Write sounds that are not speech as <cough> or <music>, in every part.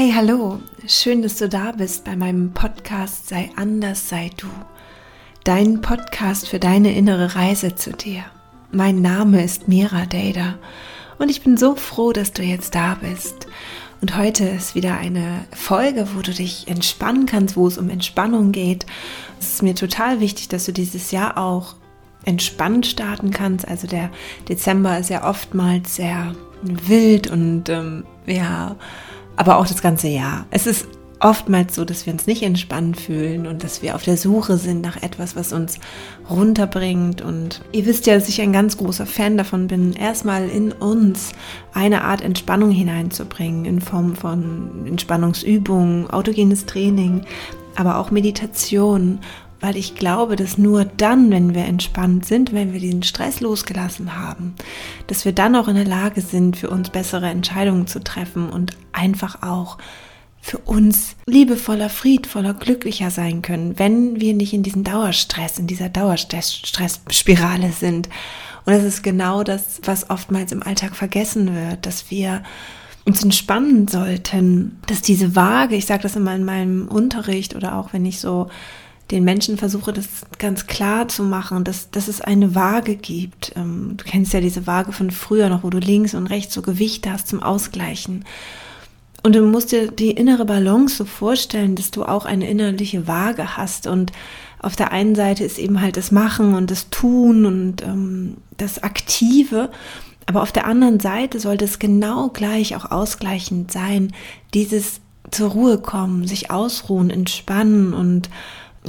Hey, hallo, schön, dass du da bist bei meinem Podcast Sei anders, sei du. Dein Podcast für deine innere Reise zu dir. Mein Name ist Mira Dada und ich bin so froh, dass du jetzt da bist. Und heute ist wieder eine Folge, wo du dich entspannen kannst, wo es um Entspannung geht. Es ist mir total wichtig, dass du dieses Jahr auch entspannt starten kannst. Also der Dezember ist ja oftmals sehr wild und ähm, ja, aber auch das ganze Jahr. Es ist oftmals so, dass wir uns nicht entspannt fühlen und dass wir auf der Suche sind nach etwas, was uns runterbringt. Und ihr wisst ja, dass ich ein ganz großer Fan davon bin, erstmal in uns eine Art Entspannung hineinzubringen in Form von Entspannungsübungen, autogenes Training, aber auch Meditation weil ich glaube, dass nur dann, wenn wir entspannt sind, wenn wir diesen Stress losgelassen haben, dass wir dann auch in der Lage sind, für uns bessere Entscheidungen zu treffen und einfach auch für uns liebevoller, friedvoller, glücklicher sein können, wenn wir nicht in diesem Dauerstress, in dieser Dauerstressspirale sind. Und das ist genau das, was oftmals im Alltag vergessen wird, dass wir uns entspannen sollten, dass diese Waage, ich sage das immer in meinem Unterricht oder auch wenn ich so den Menschen versuche, das ganz klar zu machen, dass, dass es eine Waage gibt. Ähm, du kennst ja diese Waage von früher noch, wo du links und rechts so Gewichte hast zum Ausgleichen. Und du musst dir die innere Balance so vorstellen, dass du auch eine innerliche Waage hast. Und auf der einen Seite ist eben halt das Machen und das Tun und ähm, das Aktive. Aber auf der anderen Seite sollte es genau gleich auch ausgleichend sein, dieses zur Ruhe kommen, sich ausruhen, entspannen und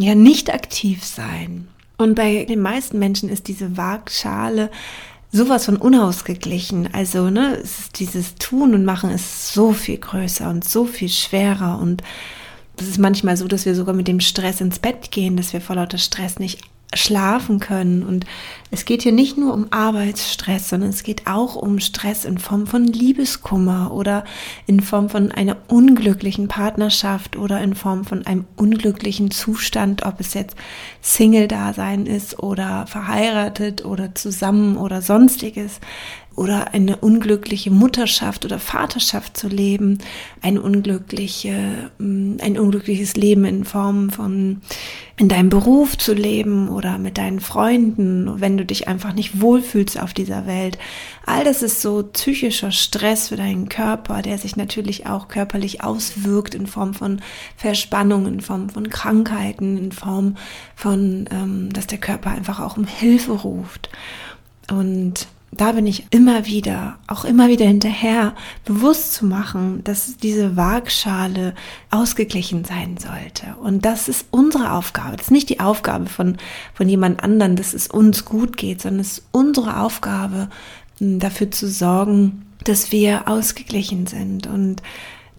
ja nicht aktiv sein. Und bei den meisten Menschen ist diese Waagschale sowas von unausgeglichen. Also, ne, es ist dieses Tun und Machen ist so viel größer und so viel schwerer und es ist manchmal so, dass wir sogar mit dem Stress ins Bett gehen, dass wir vor lauter Stress nicht schlafen können. Und es geht hier nicht nur um Arbeitsstress, sondern es geht auch um Stress in Form von Liebeskummer oder in Form von einer unglücklichen Partnerschaft oder in Form von einem unglücklichen Zustand, ob es jetzt Single-Dasein ist oder verheiratet oder zusammen oder sonstiges oder eine unglückliche Mutterschaft oder Vaterschaft zu leben, ein unglückliche, mm, ein unglückliches Leben in Form von in deinem Beruf zu leben oder mit deinen Freunden, wenn du dich einfach nicht wohlfühlst auf dieser Welt. All das ist so psychischer Stress für deinen Körper, der sich natürlich auch körperlich auswirkt in Form von Verspannungen, in Form von Krankheiten, in Form von, ähm, dass der Körper einfach auch um Hilfe ruft. Und da bin ich immer wieder, auch immer wieder hinterher, bewusst zu machen, dass diese Waagschale ausgeglichen sein sollte. Und das ist unsere Aufgabe. Das ist nicht die Aufgabe von, von jemand anderen, dass es uns gut geht, sondern es ist unsere Aufgabe, dafür zu sorgen, dass wir ausgeglichen sind und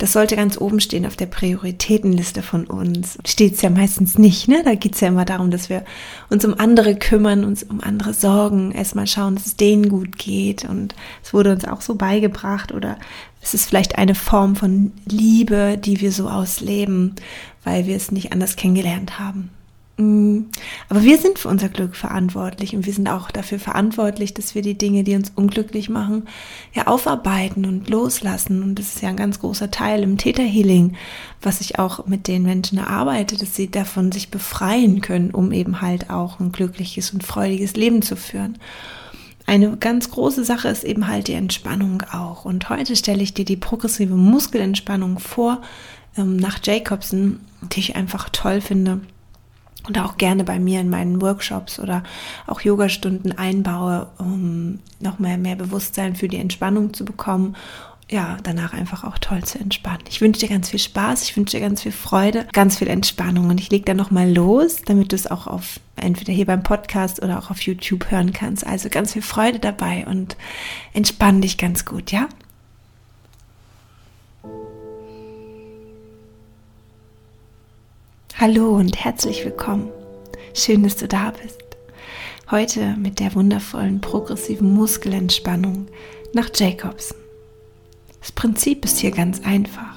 das sollte ganz oben stehen auf der Prioritätenliste von uns. Steht es ja meistens nicht, ne? Da geht es ja immer darum, dass wir uns um andere kümmern, uns um andere sorgen, erstmal schauen, dass es denen gut geht. Und es wurde uns auch so beigebracht oder es ist vielleicht eine Form von Liebe, die wir so ausleben, weil wir es nicht anders kennengelernt haben. Mm. Aber wir sind für unser Glück verantwortlich und wir sind auch dafür verantwortlich, dass wir die Dinge, die uns unglücklich machen, ja aufarbeiten und loslassen. Und das ist ja ein ganz großer Teil im Täterhealing, was ich auch mit den Menschen erarbeite, dass sie davon sich befreien können, um eben halt auch ein glückliches und freudiges Leben zu führen. Eine ganz große Sache ist eben halt die Entspannung auch. Und heute stelle ich dir die progressive Muskelentspannung vor, ähm, nach Jacobson, die ich einfach toll finde und auch gerne bei mir in meinen Workshops oder auch Yogastunden einbaue, um noch mehr, Bewusstsein für die Entspannung zu bekommen. Ja, danach einfach auch toll zu entspannen. Ich wünsche dir ganz viel Spaß, ich wünsche dir ganz viel Freude, ganz viel Entspannung und ich lege dann nochmal los, damit du es auch auf entweder hier beim Podcast oder auch auf YouTube hören kannst. Also ganz viel Freude dabei und entspann dich ganz gut, ja? Hallo und herzlich willkommen. Schön, dass du da bist. Heute mit der wundervollen progressiven Muskelentspannung nach Jacobsen. Das Prinzip ist hier ganz einfach.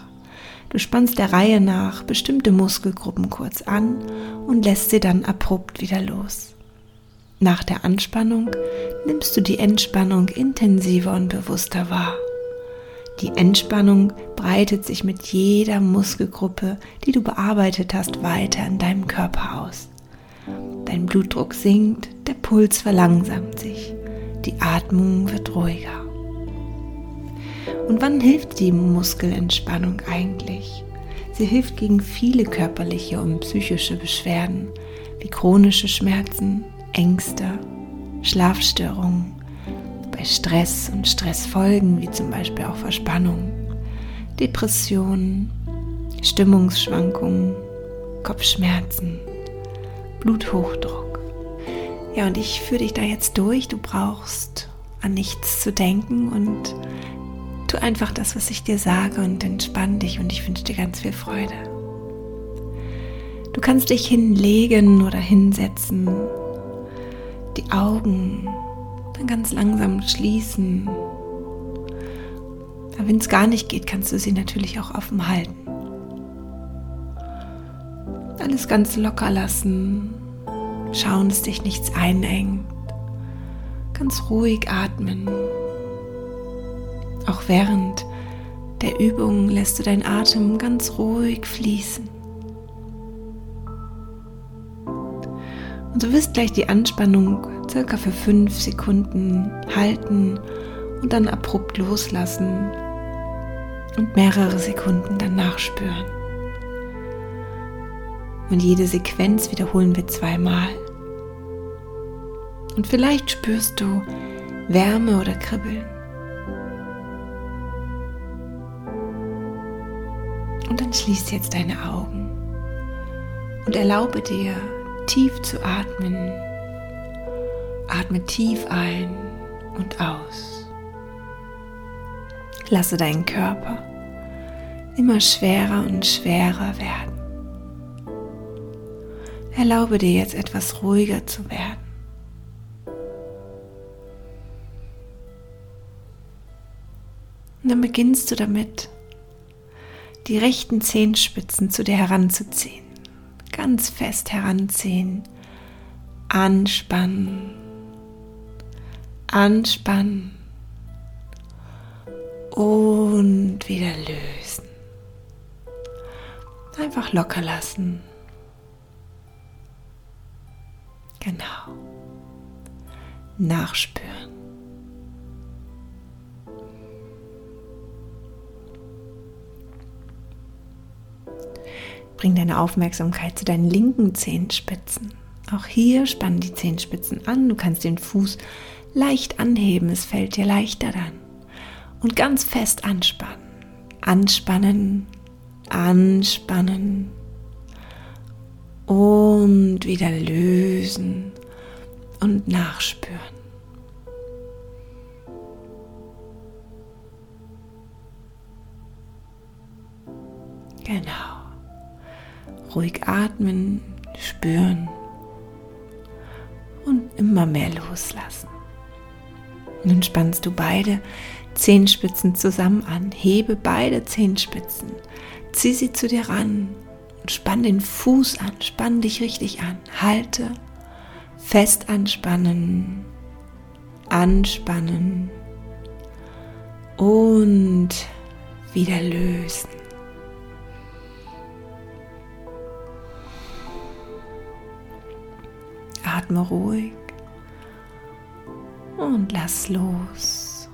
Du spannst der Reihe nach bestimmte Muskelgruppen kurz an und lässt sie dann abrupt wieder los. Nach der Anspannung nimmst du die Entspannung intensiver und bewusster wahr. Die Entspannung breitet sich mit jeder Muskelgruppe, die du bearbeitet hast, weiter in deinem Körper aus. Dein Blutdruck sinkt, der Puls verlangsamt sich, die Atmung wird ruhiger. Und wann hilft die Muskelentspannung eigentlich? Sie hilft gegen viele körperliche und psychische Beschwerden wie chronische Schmerzen, Ängste, Schlafstörungen, bei Stress und Stressfolgen wie zum Beispiel auch Verspannung, Depressionen, Stimmungsschwankungen, Kopfschmerzen, Bluthochdruck. Ja, und ich führe dich da jetzt durch. Du brauchst an nichts zu denken und tu einfach das, was ich dir sage und entspann dich und ich wünsche dir ganz viel Freude. Du kannst dich hinlegen oder hinsetzen, die Augen ganz langsam schließen. Wenn es gar nicht geht, kannst du sie natürlich auch offen halten. Alles ganz locker lassen, schauen, dass dich nichts einengt. Ganz ruhig atmen. Auch während der Übung lässt du deinen Atem ganz ruhig fließen. Du wirst gleich die Anspannung circa für fünf Sekunden halten und dann abrupt loslassen und mehrere Sekunden dann nachspüren. Und jede Sequenz wiederholen wir zweimal. Und vielleicht spürst du Wärme oder Kribbeln. Und dann schließ jetzt deine Augen und erlaube dir, tief zu atmen. Atme tief ein und aus. Lasse deinen Körper immer schwerer und schwerer werden. Erlaube dir jetzt etwas ruhiger zu werden. Und dann beginnst du damit, die rechten Zehenspitzen zu dir heranzuziehen ganz fest heranziehen, anspannen, anspannen und wieder lösen. Einfach locker lassen. Genau. Nachspüren. Bring deine Aufmerksamkeit zu deinen linken Zehenspitzen. Auch hier spannen die Zehenspitzen an. Du kannst den Fuß leicht anheben, es fällt dir leichter dann. Und ganz fest anspannen. Anspannen, anspannen und wieder lösen und nachspüren. Genau. Ruhig atmen, spüren und immer mehr loslassen. Nun spannst du beide Zehenspitzen zusammen an. Hebe beide Zehenspitzen. Zieh sie zu dir ran und spann den Fuß an. Spann dich richtig an. Halte. Fest anspannen. Anspannen. Und wieder lösen. Atme ruhig und lass los.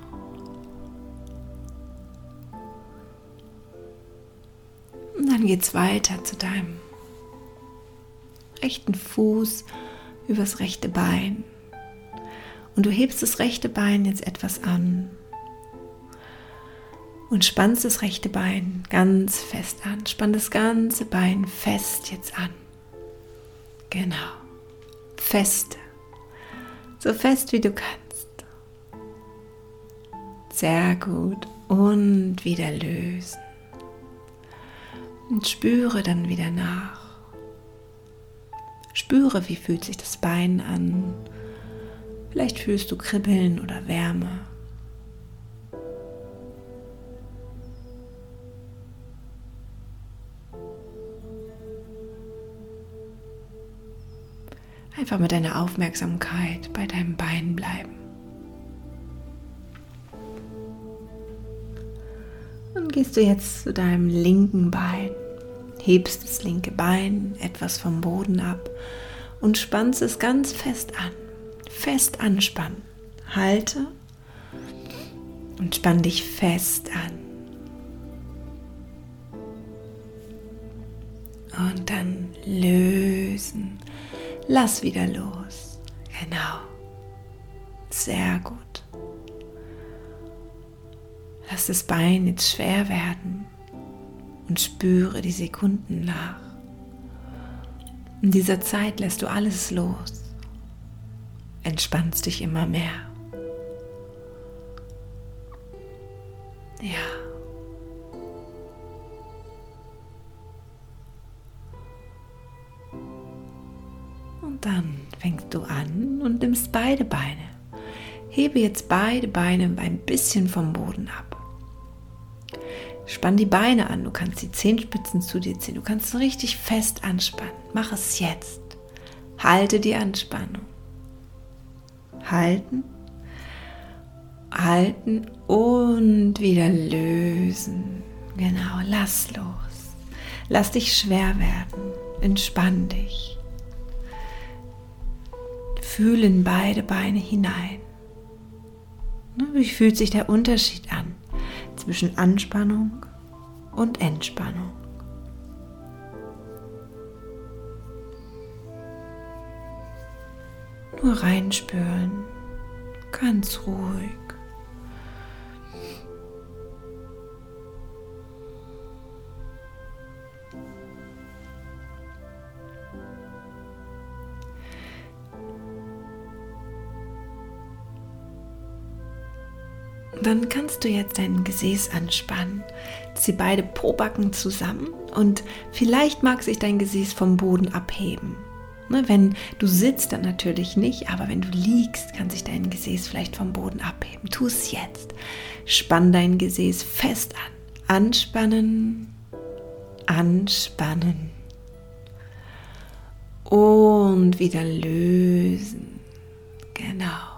Und dann geht's weiter zu deinem rechten Fuß übers rechte Bein. Und du hebst das rechte Bein jetzt etwas an und spannst das rechte Bein ganz fest an. Spann das ganze Bein fest jetzt an. Genau fest, so fest wie du kannst. Sehr gut und wieder lösen. Und spüre dann wieder nach. Spüre, wie fühlt sich das Bein an. Vielleicht fühlst du Kribbeln oder Wärme. Einfach mit deiner Aufmerksamkeit bei deinem Bein bleiben. gehst du jetzt zu deinem linken Bein, hebst das linke Bein etwas vom Boden ab und spannst es ganz fest an. Fest anspannen. Halte und spann dich fest an. Und dann lösen. Lass wieder los. Genau. Sehr gut. Lass das Bein jetzt schwer werden und spüre die Sekunden nach. In dieser Zeit lässt du alles los, entspannst dich immer mehr. Ja. Beide Beine. Hebe jetzt beide Beine ein bisschen vom Boden ab. Spann die Beine an, du kannst die Zehenspitzen zu dir ziehen, du kannst richtig fest anspannen. Mach es jetzt. Halte die Anspannung. Halten, halten und wieder lösen. Genau, lass los. Lass dich schwer werden. Entspann dich. Fühlen beide Beine hinein. Wie fühlt sich der Unterschied an? zwischen Anspannung und Entspannung. Nur reinspüren, ganz ruhig. Dann kannst du jetzt dein Gesäß anspannen. Zieh beide Pobacken zusammen und vielleicht mag sich dein Gesäß vom Boden abheben. Ne, wenn du sitzt, dann natürlich nicht, aber wenn du liegst, kann sich dein Gesäß vielleicht vom Boden abheben. Tu es jetzt. Spann dein Gesäß fest an. Anspannen, anspannen. Und wieder lösen. Genau.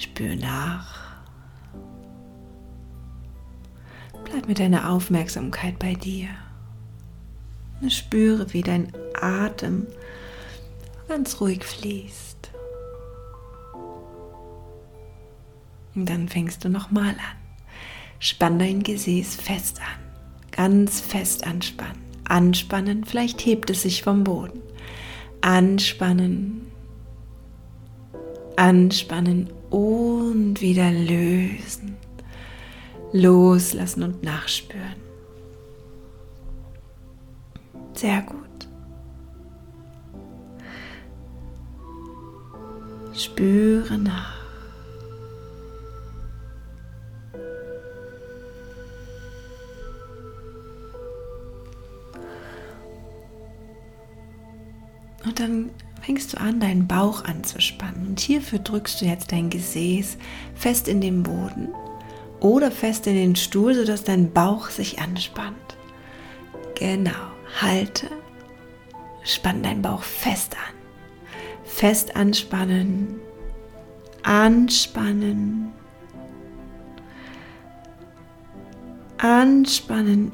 Spür nach. Bleib mit deiner Aufmerksamkeit bei dir. Spüre, wie dein Atem ganz ruhig fließt. Und dann fängst du nochmal an. Spann dein Gesäß fest an. Ganz fest anspannen. Anspannen, vielleicht hebt es sich vom Boden. Anspannen. Anspannen und wieder lösen. Loslassen und nachspüren. Sehr gut. Spüre nach. Und dann fängst du an, deinen Bauch anzuspannen. Und hierfür drückst du jetzt dein Gesäß fest in den Boden oder fest in den Stuhl, sodass dein Bauch sich anspannt. Genau, halte, spann deinen Bauch fest an. Fest anspannen, anspannen, anspannen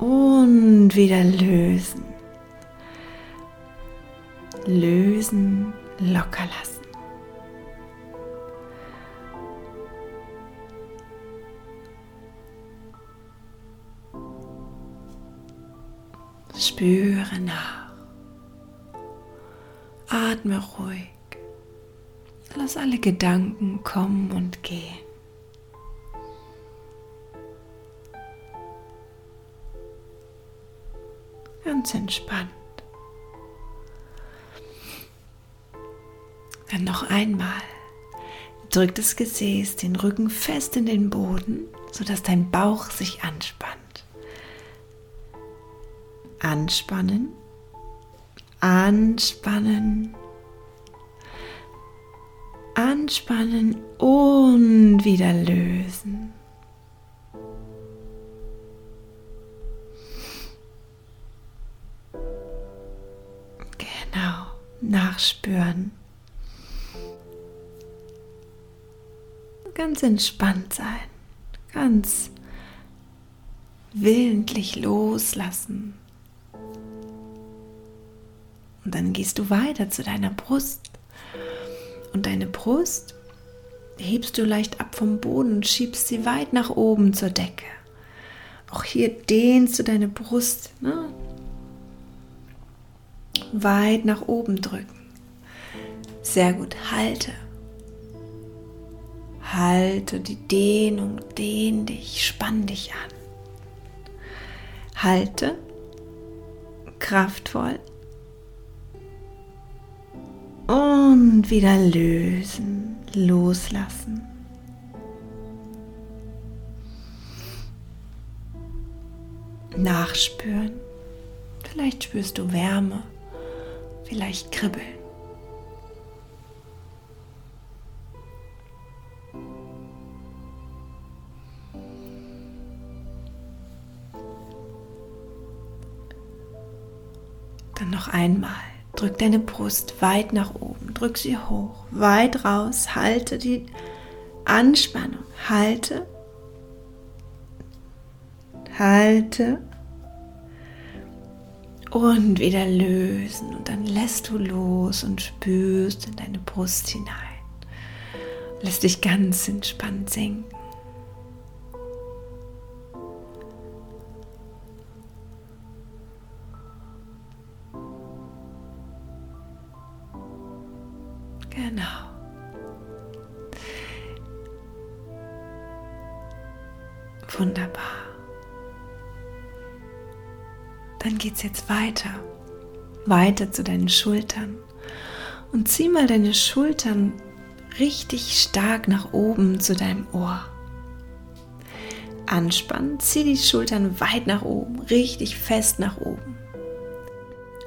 und wieder lösen lösen, locker lassen. Spüre nach. Atme ruhig. Lass alle Gedanken kommen und gehen. Ganz entspannt. Dann noch einmal. Drück das Gesäß, den Rücken fest in den Boden, sodass dein Bauch sich anspannt. Anspannen, anspannen, anspannen und wieder lösen. Genau, nachspüren. Ganz entspannt sein, ganz willentlich loslassen. Und dann gehst du weiter zu deiner Brust. Und deine Brust hebst du leicht ab vom Boden und schiebst sie weit nach oben zur Decke. Auch hier dehnst du deine Brust ne? weit nach oben drücken. Sehr gut, halte. Halte die Dehnung, dehn dich, spann dich an. Halte, kraftvoll. Und wieder lösen, loslassen. Nachspüren. Vielleicht spürst du Wärme, vielleicht Kribbeln. Noch einmal. Drück deine Brust weit nach oben. Drück sie hoch, weit raus. Halte die Anspannung. Halte. Halte. Und wieder lösen. Und dann lässt du los und spürst in deine Brust hinein. Lässt dich ganz entspannt sinken. Genau. Wunderbar. Dann geht es jetzt weiter. Weiter zu deinen Schultern. Und zieh mal deine Schultern richtig stark nach oben zu deinem Ohr. Anspannen, zieh die Schultern weit nach oben, richtig fest nach oben.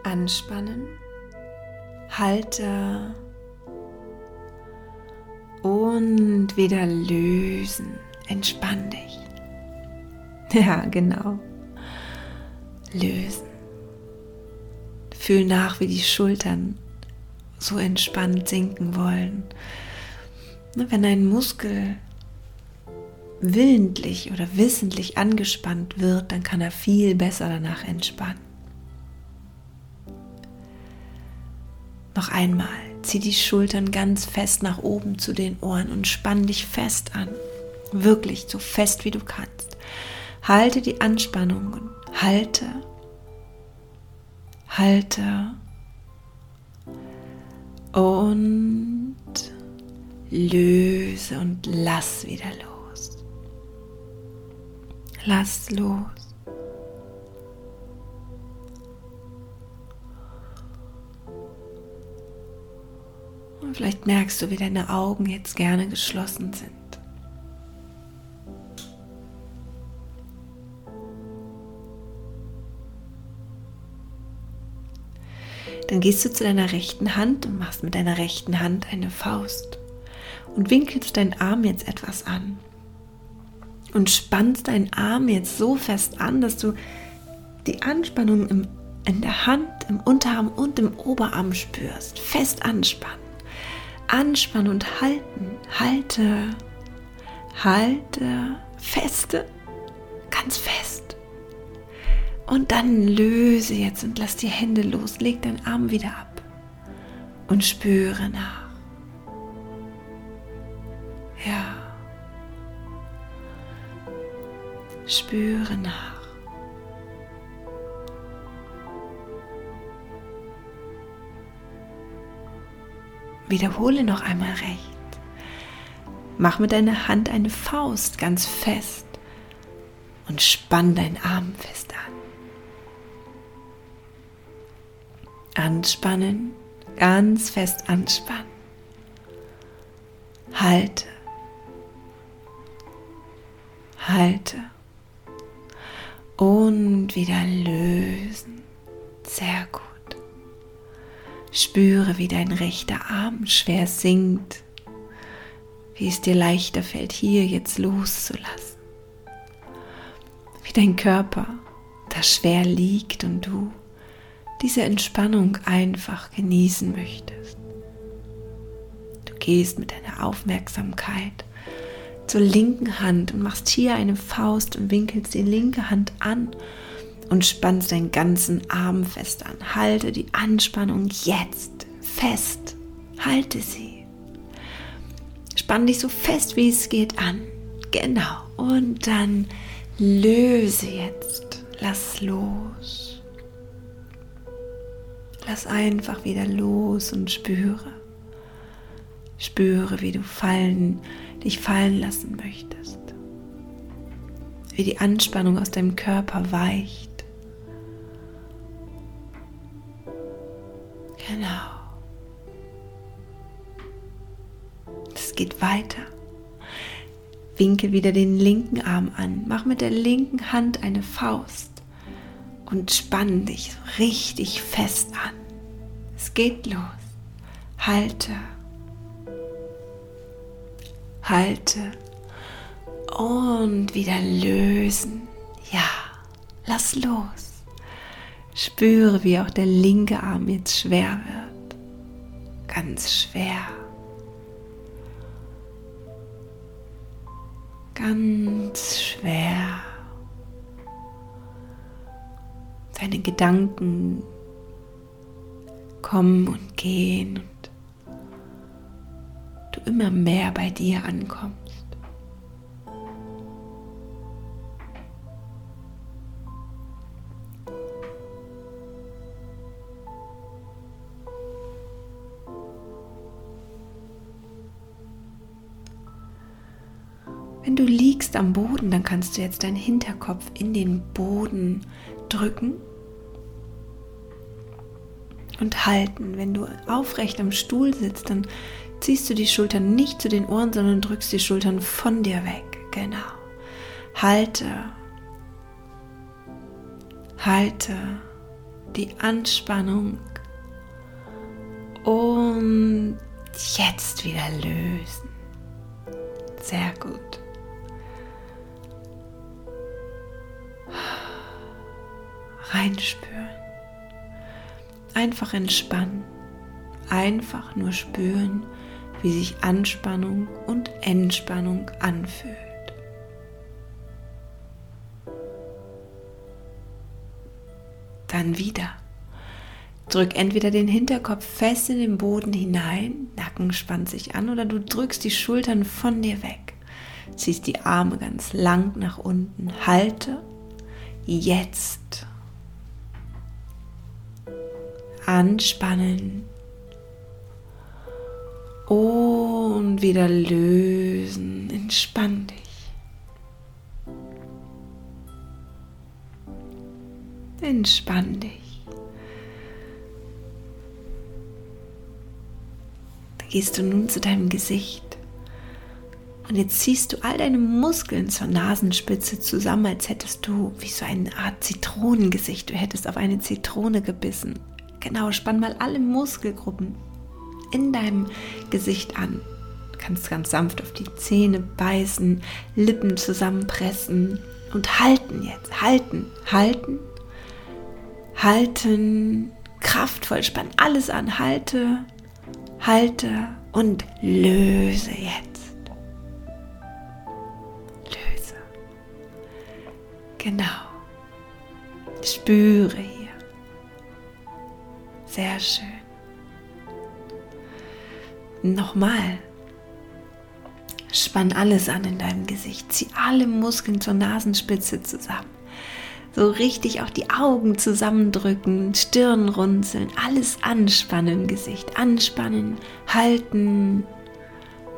Anspannen, halte und wieder lösen. Entspann dich. <laughs> Ja, genau. Lösen. Fühl nach, wie die Schultern so entspannt sinken wollen. Wenn ein Muskel willentlich oder wissentlich angespannt wird, dann kann er viel besser danach entspannen. Noch einmal. Zieh die Schultern ganz fest nach oben zu den Ohren und spann dich fest an. Wirklich so fest wie du kannst. Halte die Anspannung und halte, halte und löse und lass wieder los. Lass los. Vielleicht merkst du, wie deine Augen jetzt gerne geschlossen sind. Dann gehst du zu deiner rechten Hand und machst mit deiner rechten Hand eine Faust und winkelst deinen Arm jetzt etwas an und spannst deinen Arm jetzt so fest an, dass du die Anspannung im, in der Hand, im Unterarm und im Oberarm spürst. Fest anspannen anspannen und halten. Halte, halte, feste, ganz fest. Und dann löse jetzt und lass die Hände los. Leg deinen Arm wieder ab und spüre nach. Ja. Spüre nach. Wiederhole noch einmal recht. Mach mit deiner Hand eine Faust ganz fest und spann deinen Arm fest an. Anspannen, ganz fest anspannen. Halte. Halte. Und wieder lösen. Sehr gut. Spüre, wie dein rechter Arm schwer sinkt, wie es dir leichter fällt, hier jetzt loszulassen. Wie dein Körper da schwer liegt und du diese Entspannung einfach genießen möchtest. Du gehst mit deiner Aufmerksamkeit zur linken Hand und machst hier eine Faust und winkelst die linke Hand an und spannst deinen ganzen Arm fest an. Halte die Anspannung jetzt fest. Halte sie. Spann dich so fest, wie es geht an. Genau. Und dann löse jetzt. Lass los. Lass einfach wieder los und spüre. Spüre, wie du fallen, dich fallen lassen möchtest. Wie die Anspannung aus deinem Körper weicht. Geht weiter. Winke wieder den linken Arm an. Mach mit der linken Hand eine Faust und spann dich richtig fest an. Es geht los. Halte. Halte. Und wieder lösen. Ja, lass los. Spüre, wie auch der linke Arm jetzt schwer wird. Ganz schwer. Ganz schwer. Deine Gedanken kommen und gehen und du immer mehr bei dir ankommst. Liegst am Boden, dann kannst du jetzt deinen Hinterkopf in den Boden drücken und halten. Wenn du aufrecht am Stuhl sitzt, dann ziehst du die Schultern nicht zu den Ohren, sondern drückst die Schultern von dir weg. Genau. Halte. Halte die Anspannung und jetzt wieder lösen. Sehr gut. Reinspüren. Einfach entspannen. Einfach nur spüren, wie sich Anspannung und Entspannung anfühlt. Dann wieder. Drück entweder den Hinterkopf fest in den Boden hinein, Nacken spannt sich an, oder du drückst die Schultern von dir weg. Ziehst die Arme ganz lang nach unten. Halte jetzt anspannen und wieder lösen. Entspann dich. Entspann dich. Da gehst du nun zu deinem Gesicht. Und jetzt ziehst du all deine Muskeln zur Nasenspitze zusammen, als hättest du wie so eine Art Zitronengesicht. Du hättest auf eine Zitrone gebissen. Genau, spann mal alle Muskelgruppen in deinem Gesicht an. Du kannst ganz sanft auf die Zähne beißen, Lippen zusammenpressen und halten jetzt. Halten, halten, halten. Kraftvoll, spann alles an. Halte, halte und löse jetzt. Löse. Genau. Spüre hier. Sehr schön. Nochmal. Spann alles an in deinem Gesicht. Zieh alle Muskeln zur Nasenspitze zusammen. So richtig auch die Augen zusammendrücken, Stirn runzeln, alles anspannen im Gesicht. Anspannen, halten,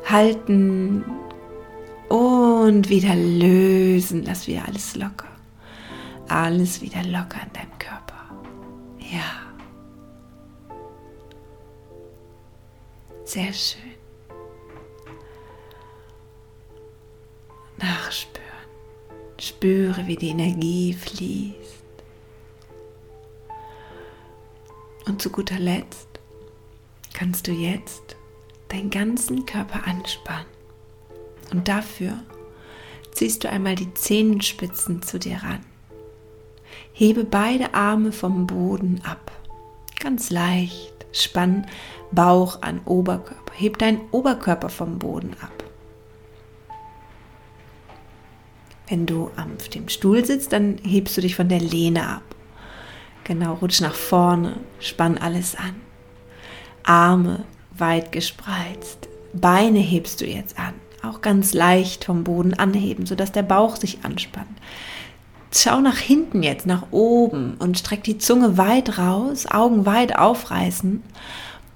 halten und wieder lösen. Lass wieder alles locker. Alles wieder locker in deinem Körper. Ja. Sehr schön. Nachspüren. Spüre, wie die Energie fließt. Und zu guter Letzt kannst du jetzt deinen ganzen Körper anspannen. Und dafür ziehst du einmal die Zehenspitzen zu dir ran. Hebe beide Arme vom Boden ab. Ganz leicht. Spann Bauch an Oberkörper. Heb deinen Oberkörper vom Boden ab. Wenn du auf dem Stuhl sitzt, dann hebst du dich von der Lehne ab. Genau, rutsch nach vorne, spann alles an. Arme weit gespreizt, Beine hebst du jetzt an, auch ganz leicht vom Boden anheben, sodass der Bauch sich anspannt. Schau nach hinten jetzt, nach oben und streck die Zunge weit raus, Augen weit aufreißen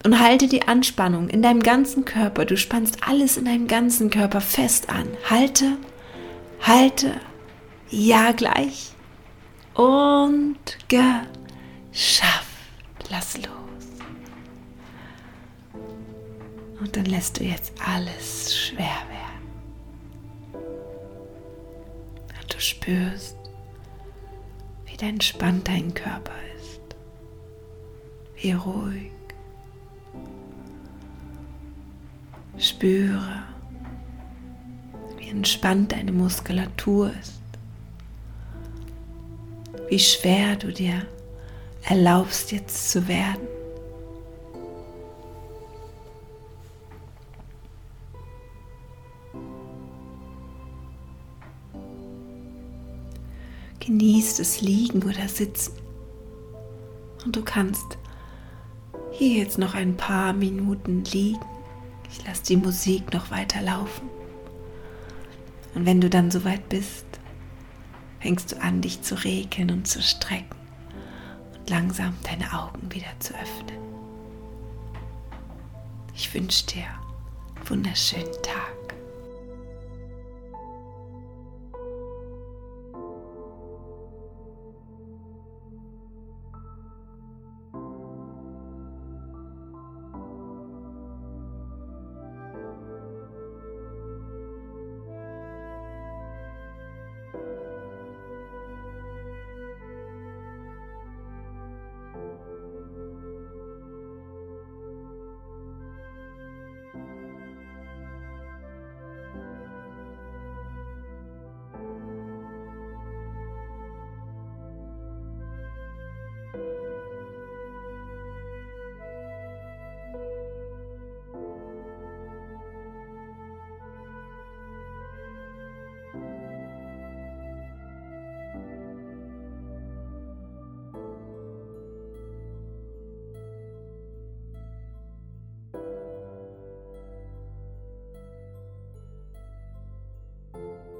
und halte die Anspannung in deinem ganzen Körper. Du spannst alles in deinem ganzen Körper fest an. Halte, halte, ja gleich und geschafft. Lass los. Und dann lässt du jetzt alles schwer werden. Und du spürst, wie entspannt dein Körper ist. Wie ruhig. Spüre, wie entspannt deine Muskulatur ist. Wie schwer du dir erlaubst jetzt zu werden. Genieß das Liegen oder Sitzen. Und du kannst hier jetzt noch ein paar Minuten liegen. Ich lasse die Musik noch weiter laufen. Und wenn du dann soweit bist, fängst du an, dich zu regeln und zu strecken und langsam deine Augen wieder zu öffnen. Ich wünsche dir einen wunderschönen Tag. Bye.